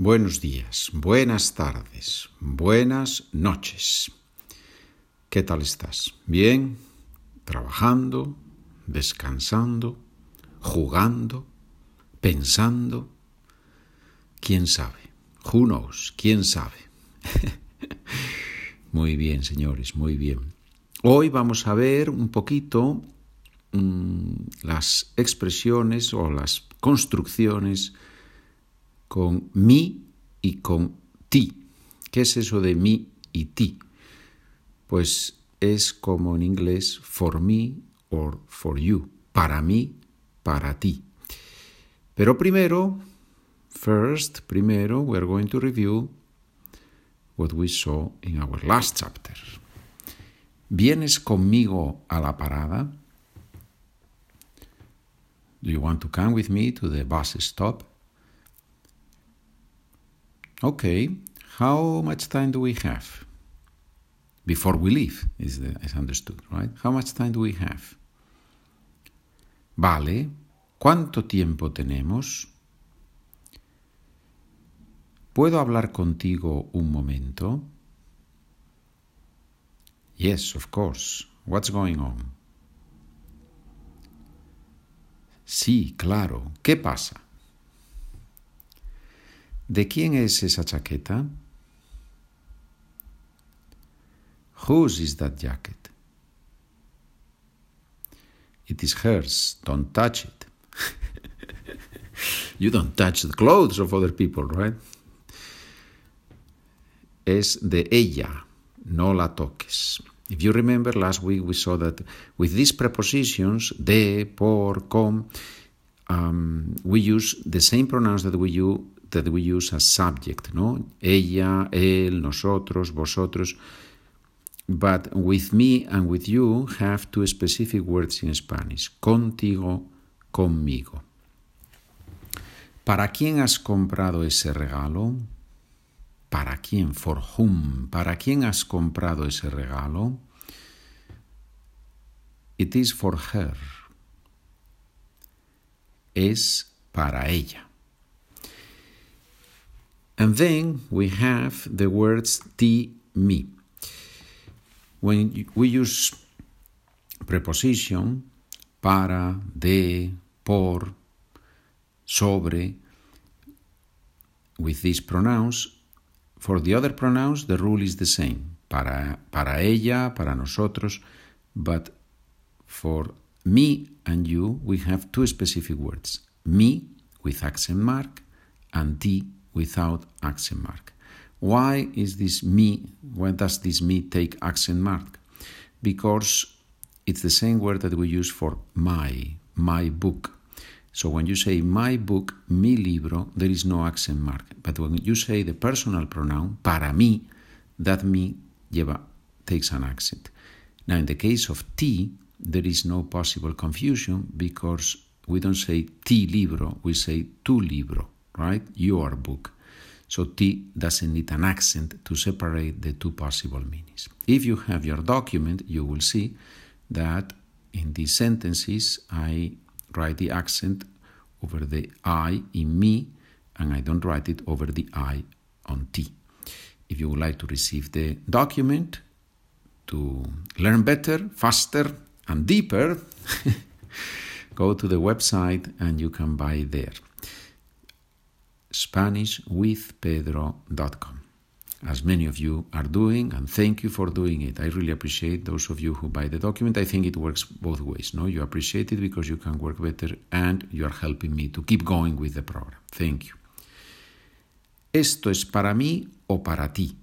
buenos días, buenas tardes, buenas noches. ¿Qué tal estás? ¿Bien? ¿Trabajando? ¿Descansando? ¿Jugando? ¿Pensando? ¿Quién sabe? Who knows? ¿Quién sabe? muy bien, señores, muy bien. Hoy vamos a ver un poquito mmm, las expresiones o las construcciones con mi y con ti. ¿Qué es eso de mi y ti? Pues es como en inglés for me or for you, para mí, para ti. Pero primero, first, primero, we're going to review what we saw in our last chapter. ¿Vienes conmigo a la parada? Do you want to come with me to the bus stop? Okay, how much time do we have? Before we leave, is, the, is understood, right? How much time do we have? Vale, ¿cuánto tiempo tenemos? ¿Puedo hablar contigo un momento? Yes, of course. What's going on? Sí, claro. ¿Qué pasa? ¿De quién es esa chaqueta? Whose is that jacket? It is hers. Don't touch it. you don't touch the clothes of other people, right? Es de ella. No la toques. If you remember, last week we saw that with these prepositions, de, por, con, um, we use the same pronouns that we use that we use as subject, no? Ella, él, nosotros, vosotros. But with me and with you have two specific words in Spanish. Contigo, conmigo. ¿Para quién has comprado ese regalo? ¿Para quién? For whom? ¿Para quién has comprado ese regalo? It is for her. Es para ella. And then we have the words ti, me. When we use preposition, para, de, por, sobre, with these pronouns, for the other pronouns the rule is the same. Para, para ella, para nosotros, but for me and you we have two specific words. Me with accent mark and ti without accent mark. Why is this me? Why does this me take accent mark? Because it's the same word that we use for my, my book. So when you say my book, mi libro, there is no accent mark. But when you say the personal pronoun, para mí, that me lleva, takes an accent. Now in the case of ti, there is no possible confusion because we don't say ti libro, we say tu libro right? Your book. So T doesn't need an accent to separate the two possible meanings. If you have your document, you will see that in these sentences I write the accent over the I in me and I don't write it over the I on T. If you would like to receive the document to learn better, faster, and deeper, go to the website and you can buy there. SpanishWithPedro.com. As many of you are doing, and thank you for doing it. I really appreciate those of you who buy the document. I think it works both ways. No, you appreciate it because you can work better, and you are helping me to keep going with the program. Thank you. ¿Esto es para mí o para ti?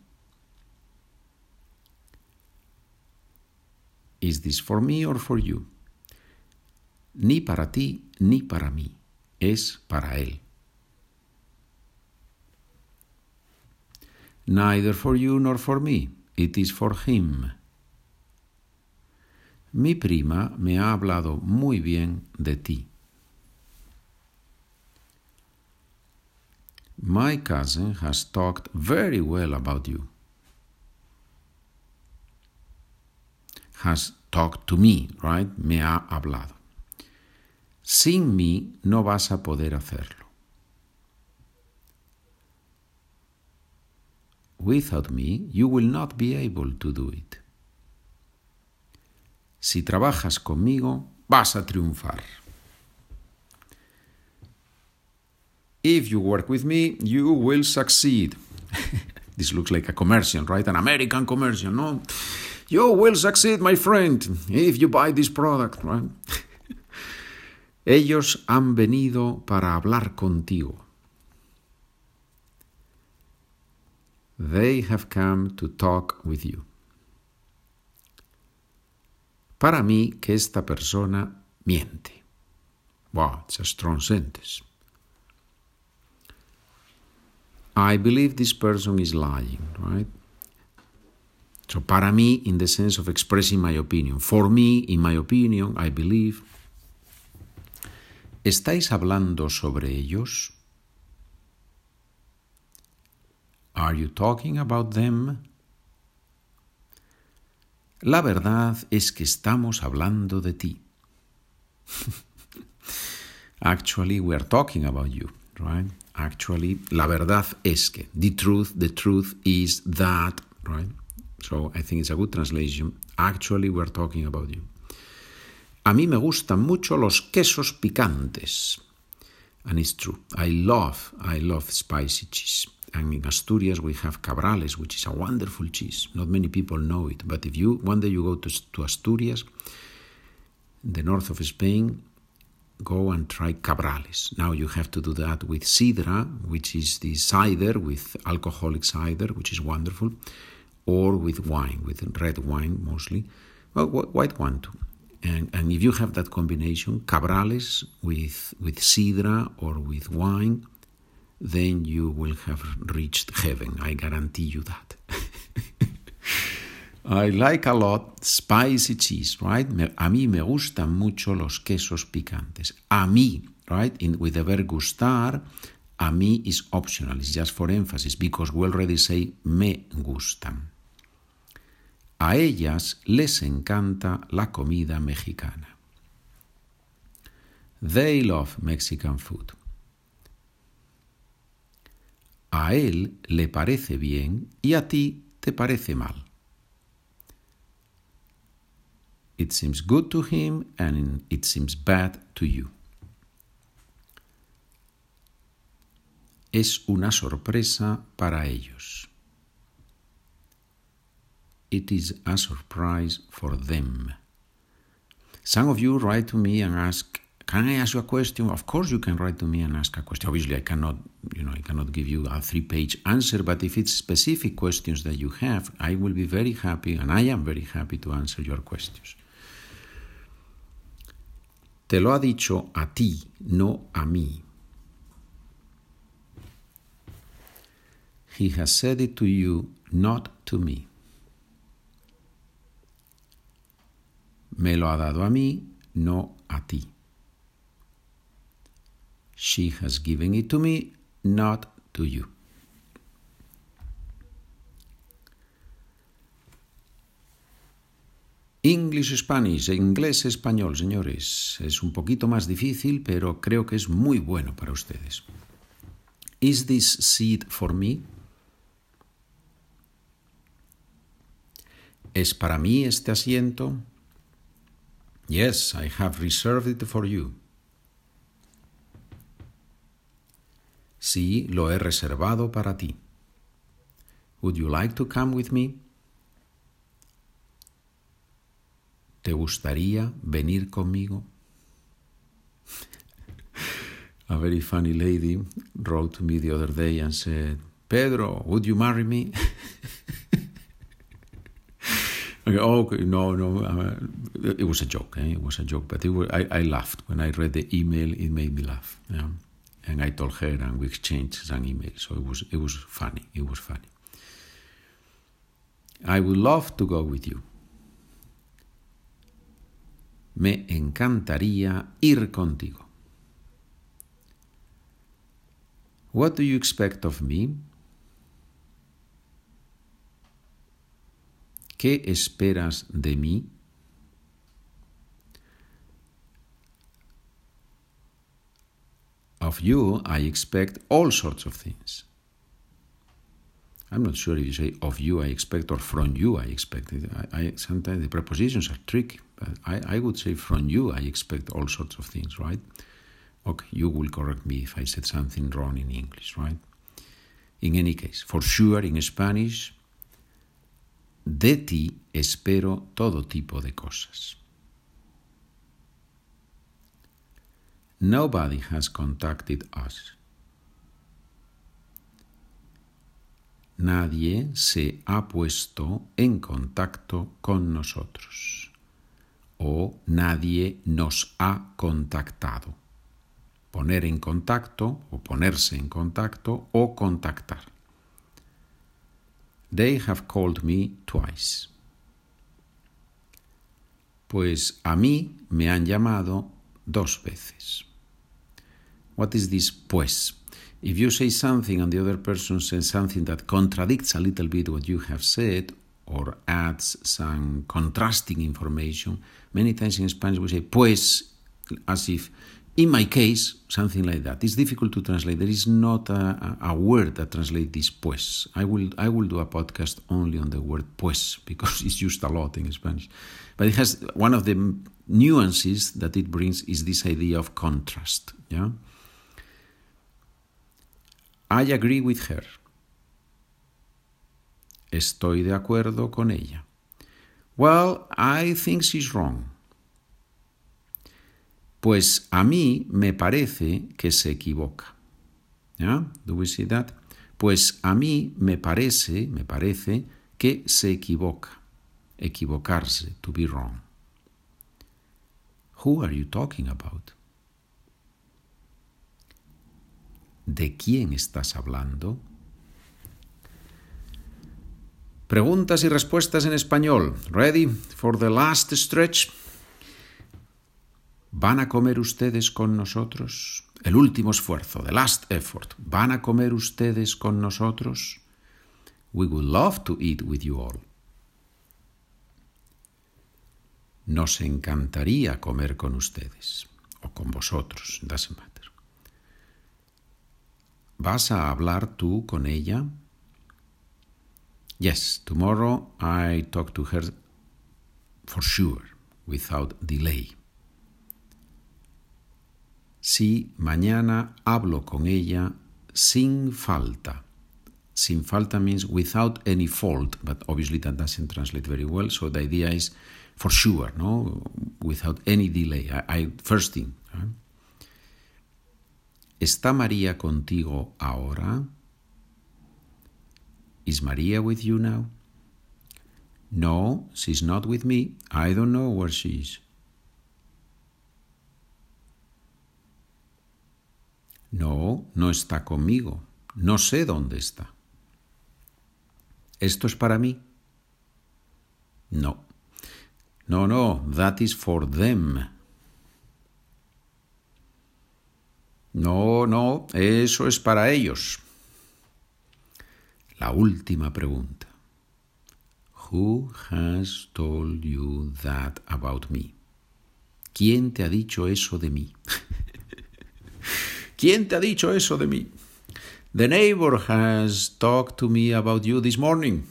Is this for me or for you? Ni para ti ni para mí. Es para él. Neither for you nor for me. It is for him. Mi prima me ha hablado muy bien de ti. My cousin has talked very well about you. Has talked to me, right? Me ha hablado. Sin mí no vas a poder hacerlo. Without me, you will not be able to do it. Si trabajas conmigo, vas a triunfar. If you work with me, you will succeed. this looks like a commercial, right? An American commercial, no? You will succeed, my friend, if you buy this product, right? Ellos han venido para hablar contigo. They have come to talk with you. Para mí que esta persona miente. Wow, it's a strong sentence. I believe this person is lying, right? So, para mí, in the sense of expressing my opinion. For me, in my opinion, I believe. ¿Estáis hablando sobre ellos? Are you talking about them? La verdad es que estamos hablando de ti. Actually, we are talking about you, right? Actually, la verdad es que. The truth, the truth is that, right? So I think it's a good translation. Actually, we're talking about you. A mí me gustan mucho los quesos picantes. And it's true. I love, I love spicy cheese. And in Asturias we have cabrales, which is a wonderful cheese. Not many people know it, but if you one day you go to, to Asturias, the north of Spain, go and try cabrales. Now you have to do that with sidra, which is the cider with alcoholic cider, which is wonderful, or with wine, with red wine mostly, well, white wine too. And, and if you have that combination, cabrales with, with sidra or with wine, then you will have reached heaven. I guarantee you that. I like a lot spicy cheese, right? A mí me gustan mucho los quesos picantes. A mí, right? In, with the verb gustar, a mí is optional. It's just for emphasis because we already say me gustan. A ellas les encanta la comida mexicana. They love Mexican food. A él le parece bien y a ti te parece mal. It seems good to him and it seems bad to you. Es una sorpresa para ellos. it is a surprise for them. Some of you write to me and ask, "Can I ask you a question?" Of course, you can write to me and ask a question. Obviously, I cannot, you know, I cannot give you a three-page answer. But if it's specific questions that you have, I will be very happy, and I am very happy to answer your questions. Te lo ha dicho a ti, no a mí. He has said it to you, not to me. Me lo ha dado a mí, no a ti. She has given it to me, not to you. English Spanish, inglés español, señores. Es un poquito más difícil, pero creo que es muy bueno para ustedes. Is this seat for me? ¿Es para mí este asiento? Yes, I have reserved it for you. Sí, lo he reservado para ti. Would you like to come with me? ¿Te gustaría venir conmigo? A very funny lady wrote to me the other day and said, Pedro, would you marry me? Okay, oh, no, no, uh, it was a joke. Eh? It was a joke, but was, I, I laughed when I read the email. It made me laugh, yeah? And I told her, and we exchanged some emails. So it was, it was funny. It was funny. I would love to go with you. Me encantaría ir contigo. What do you expect of me? ¿Qué esperas de mí? Of you, I expect all sorts of things. I'm not sure if you say of you I expect or from you I expect. I, I sometimes the prepositions are tricky, but I, I would say from you I expect all sorts of things, right? Okay, you will correct me if I said something wrong in English, right? In any case, for sure in Spanish, de ti espero todo tipo de cosas. Nobody has contacted us. Nadie se ha puesto en contacto con nosotros o nadie nos ha contactado. Poner en contacto o ponerse en contacto o contactar. They have called me twice. Pues a mí me han llamado dos veces. What is this pues? If you say something and the other person says something that contradicts a little bit what you have said or adds some contrasting information, many times in Spanish we say pues as if in my case, something like that. It's difficult to translate. There is not a, a, word that translates this pues. I will, I will do a podcast only on the word pues because it's used a lot in Spanish. But it has one of the nuances that it brings is this idea of contrast. Yeah? I agree with her. Estoy de acuerdo con ella. Well, I think she's wrong. Pues a mí me parece que se equivoca. ¿Ya? Do we see that? Pues a mí me parece, me parece que se equivoca. Equivocarse, to be wrong. Who are you talking about? ¿De quién estás hablando? Preguntas y respuestas en español. Ready for the last stretch? ¿Van a comer ustedes con nosotros? El último esfuerzo, the last effort. ¿Van a comer ustedes con nosotros? We would love to eat with you all. Nos encantaría comer con ustedes o con vosotros, doesn't matter. ¿Vas a hablar tú con ella? Yes, tomorrow I talk to her for sure, without delay. Sí, mañana hablo con ella sin falta. Sin falta means without any fault, but obviously that doesn't translate very well. So the idea is for sure, no, without any delay. I, first thing. ¿Está María contigo ahora? Is Maria with you now? No, she's not with me. I don't know where she is. No, no está conmigo. No sé dónde está. ¿Esto es para mí? No. No, no, that is for them. No, no, eso es para ellos. La última pregunta. Who has told you that about me? ¿Quién te ha dicho eso de mí? ¿Quién te ha dicho eso de mí? The neighbor has talked to me about you this morning.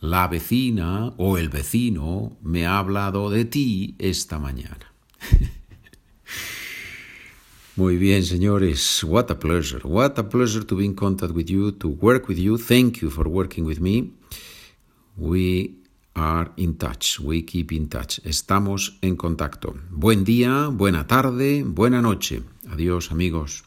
La vecina o el vecino me ha hablado de ti esta mañana. Muy bien, señores. What a pleasure. What a pleasure to be in contact with you, to work with you. Thank you for working with me. We are in touch. We keep in touch. Estamos en contacto. Buen día, buena tarde, buena noche. Adiós, amigos.